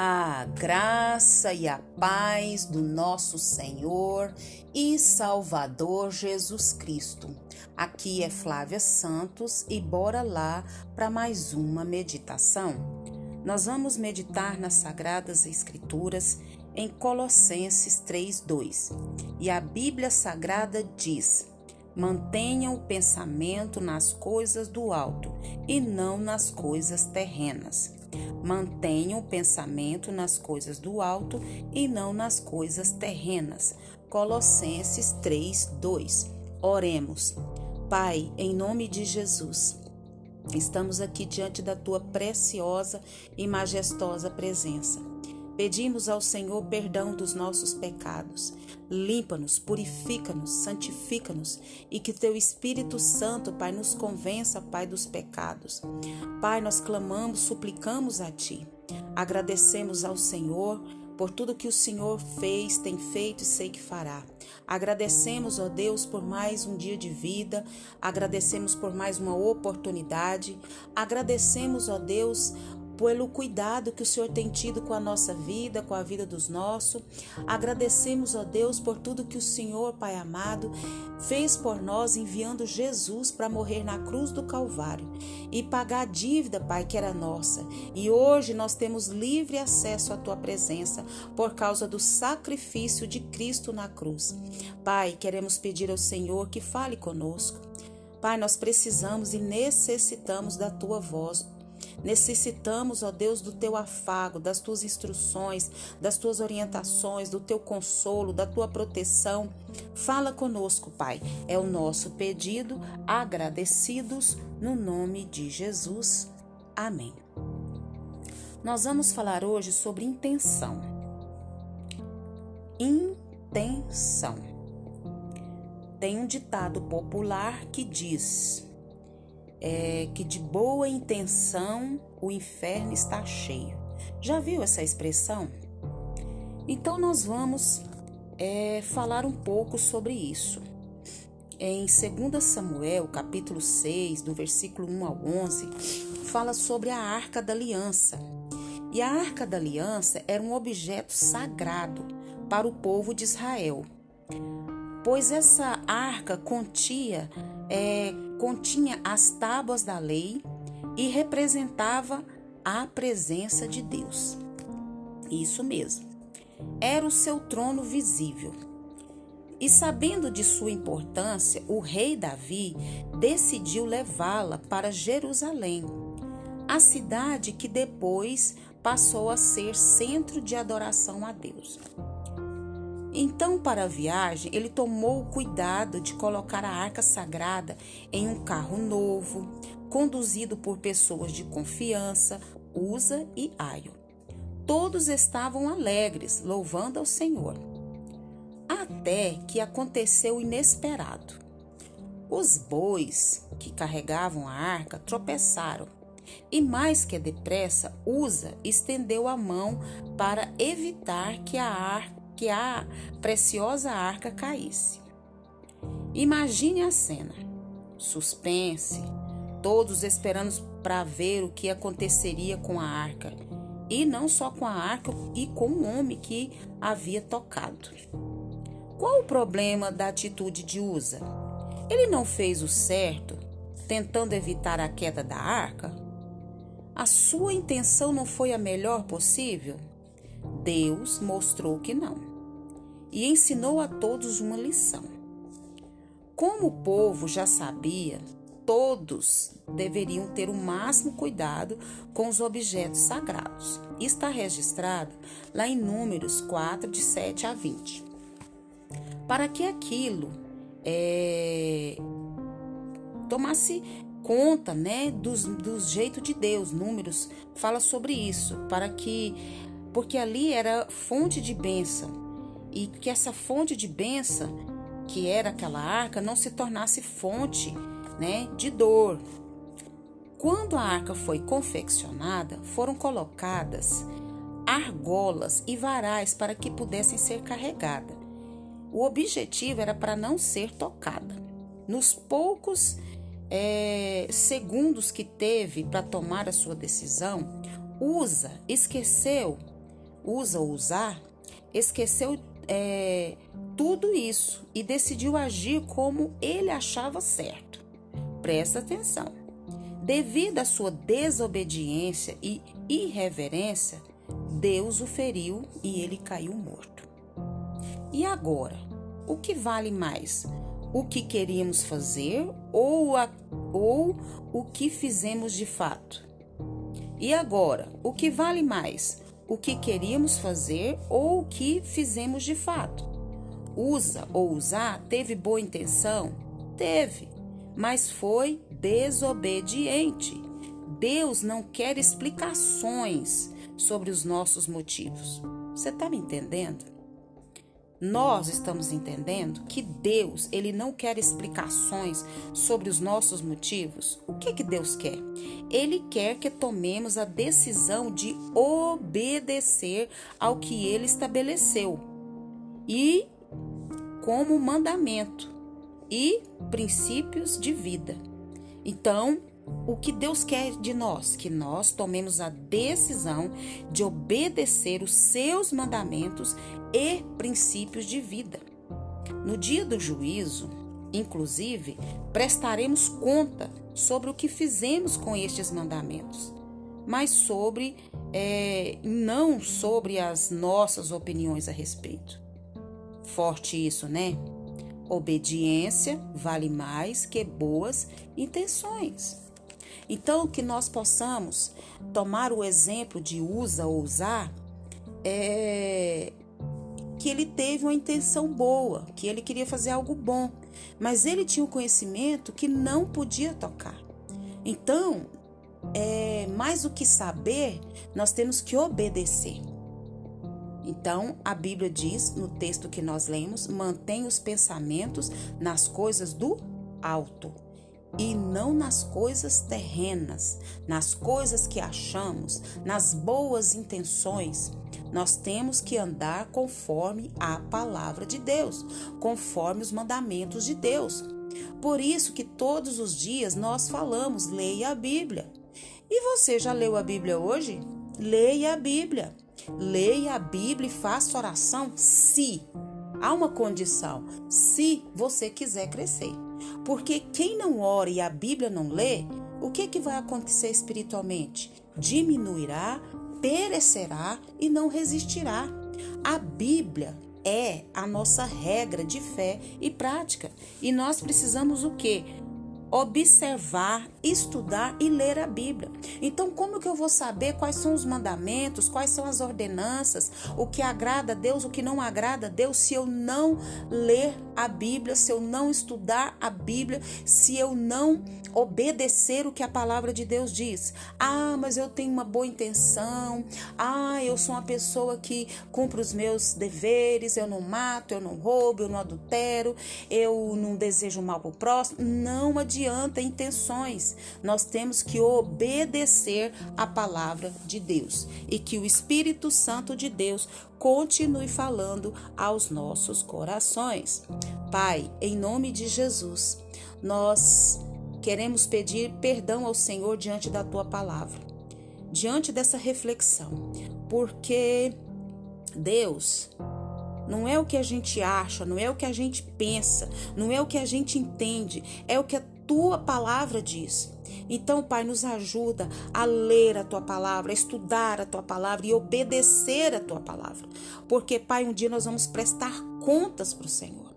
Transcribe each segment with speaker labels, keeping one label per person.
Speaker 1: A graça e a paz do nosso Senhor e Salvador Jesus Cristo. Aqui é Flávia Santos e bora lá para mais uma meditação. Nós vamos meditar nas Sagradas Escrituras em Colossenses 3:2. E a Bíblia Sagrada diz: Mantenham o pensamento nas coisas do alto e não nas coisas terrenas. Mantenham o pensamento nas coisas do alto e não nas coisas terrenas. Colossenses 3, 2. Oremos. Pai, em nome de Jesus, estamos aqui diante da tua preciosa e majestosa presença. Pedimos ao Senhor perdão dos nossos pecados. Limpa-nos, purifica-nos, santifica-nos e que teu Espírito Santo, Pai, nos convença, Pai, dos pecados. Pai, nós clamamos, suplicamos a Ti. Agradecemos ao Senhor por tudo que o Senhor fez, tem feito e sei que fará. Agradecemos, ó Deus, por mais um dia de vida, agradecemos por mais uma oportunidade, agradecemos, ó Deus, pelo cuidado que o Senhor tem tido com a nossa vida, com a vida dos nossos. Agradecemos, ó Deus, por tudo que o Senhor, Pai amado, fez por nós, enviando Jesus para morrer na cruz do Calvário e pagar a dívida, Pai, que era nossa. E hoje nós temos livre acesso à tua presença por causa do sacrifício de Cristo na cruz. Pai, queremos pedir ao Senhor que fale conosco. Pai, nós precisamos e necessitamos da tua voz Necessitamos, ó Deus, do teu afago, das tuas instruções, das tuas orientações, do teu consolo, da tua proteção. Fala conosco, Pai. É o nosso pedido, agradecidos no nome de Jesus. Amém. Nós vamos falar hoje sobre intenção. Intenção. Tem um ditado popular que diz: é, que de boa intenção o inferno está cheio. Já viu essa expressão? Então nós vamos é, falar um pouco sobre isso. Em 2 Samuel, capítulo 6, do versículo 1 ao 11, fala sobre a Arca da Aliança. E a Arca da Aliança era um objeto sagrado para o povo de Israel, pois essa arca continha é, continha as tábuas da lei e representava a presença de Deus. Isso mesmo. Era o seu trono visível. E sabendo de sua importância, o rei Davi decidiu levá-la para Jerusalém, a cidade que depois passou a ser centro de adoração a Deus. Então, para a viagem, ele tomou o cuidado de colocar a arca sagrada em um carro novo, conduzido por pessoas de confiança, Usa e Aio. Todos estavam alegres, louvando ao Senhor. Até que aconteceu o inesperado. Os bois que carregavam a arca tropeçaram e mais que depressa, Usa estendeu a mão para evitar que a arca que a preciosa arca caísse. Imagine a cena: suspense, todos esperando para ver o que aconteceria com a arca, e não só com a arca, e com o homem que havia tocado. Qual o problema da atitude de Usa? Ele não fez o certo, tentando evitar a queda da arca? A sua intenção não foi a melhor possível? Deus mostrou que não e ensinou a todos uma lição. Como o povo já sabia, todos deveriam ter o máximo cuidado com os objetos sagrados. Está registrado lá em Números 4, de 7 a 20. Para que aquilo é, tomasse conta né, dos, dos jeitos de Deus. Números fala sobre isso, para que, porque ali era fonte de bênção e que essa fonte de bênção, que era aquela arca, não se tornasse fonte né, de dor. Quando a arca foi confeccionada, foram colocadas argolas e varais para que pudessem ser carregada. O objetivo era para não ser tocada. Nos poucos é, segundos que teve para tomar a sua decisão, Usa esqueceu usa ou usar, esqueceu é, tudo isso e decidiu agir como ele achava certo. Presta atenção. Devido à sua desobediência e irreverência, Deus o feriu e ele caiu morto. E agora, o que vale mais? O que queríamos fazer ou, a, ou o que fizemos de fato? E agora, o que vale mais? O que queríamos fazer ou o que fizemos de fato? Usa ou usar teve boa intenção? Teve, mas foi desobediente. Deus não quer explicações sobre os nossos motivos. Você está me entendendo? Nós estamos entendendo que Deus, ele não quer explicações sobre os nossos motivos. O que que Deus quer? Ele quer que tomemos a decisão de obedecer ao que ele estabeleceu. E como mandamento e princípios de vida. Então, o que Deus quer de nós? Que nós tomemos a decisão de obedecer os seus mandamentos e princípios de vida. No dia do juízo, inclusive, prestaremos conta sobre o que fizemos com estes mandamentos, mas sobre, é, não sobre as nossas opiniões a respeito. Forte isso, né? Obediência vale mais que boas intenções. Então, que nós possamos tomar o exemplo de usa ou usar, é que ele teve uma intenção boa, que ele queria fazer algo bom, mas ele tinha um conhecimento que não podia tocar. Então, é, mais do que saber, nós temos que obedecer. Então, a Bíblia diz no texto que nós lemos: mantém os pensamentos nas coisas do alto e não nas coisas terrenas, nas coisas que achamos, nas boas intenções. Nós temos que andar conforme a palavra de Deus, conforme os mandamentos de Deus. Por isso que todos os dias nós falamos, leia a Bíblia. E você já leu a Bíblia hoje? Leia a Bíblia. Leia a Bíblia e faça oração se há uma condição, se você quiser crescer. Porque quem não ora e a Bíblia não lê, o que, que vai acontecer espiritualmente? Diminuirá, perecerá e não resistirá. A Bíblia é a nossa regra de fé e prática. E nós precisamos o quê? observar, estudar e ler a Bíblia. Então, como que eu vou saber quais são os mandamentos, quais são as ordenanças, o que agrada a Deus, o que não agrada a Deus, se eu não ler a Bíblia, se eu não estudar a Bíblia, se eu não obedecer o que a palavra de Deus diz? Ah, mas eu tenho uma boa intenção. Ah, eu sou uma pessoa que cumpre os meus deveres, eu não mato, eu não roubo, eu não adultero, eu não desejo mal para o próximo. Não adianta adianta intenções. Nós temos que obedecer a palavra de Deus e que o Espírito Santo de Deus continue falando aos nossos corações. Pai, em nome de Jesus, nós queremos pedir perdão ao Senhor diante da tua palavra, diante dessa reflexão, porque Deus, não é o que a gente acha, não é o que a gente pensa, não é o que a gente entende, é o que a tua palavra diz. Então, Pai, nos ajuda a ler a tua palavra, a estudar a tua palavra e obedecer a tua palavra. Porque, Pai, um dia nós vamos prestar contas para o Senhor.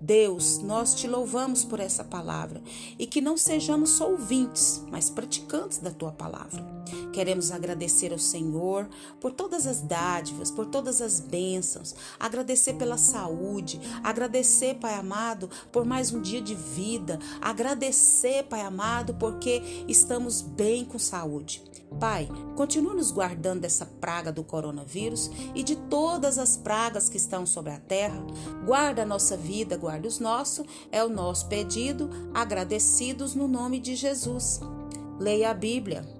Speaker 1: Deus, nós te louvamos por essa palavra e que não sejamos só ouvintes, mas praticantes da tua palavra. Queremos agradecer ao Senhor por todas as dádivas, por todas as bênçãos, agradecer pela saúde, agradecer, Pai amado, por mais um dia de vida, agradecer, Pai amado, porque estamos bem com saúde. Pai, continue nos guardando dessa praga do coronavírus e de todas as pragas que estão sobre a terra. Guarda a nossa vida, guarda os nossos, é o nosso pedido, agradecidos no nome de Jesus. Leia a Bíblia.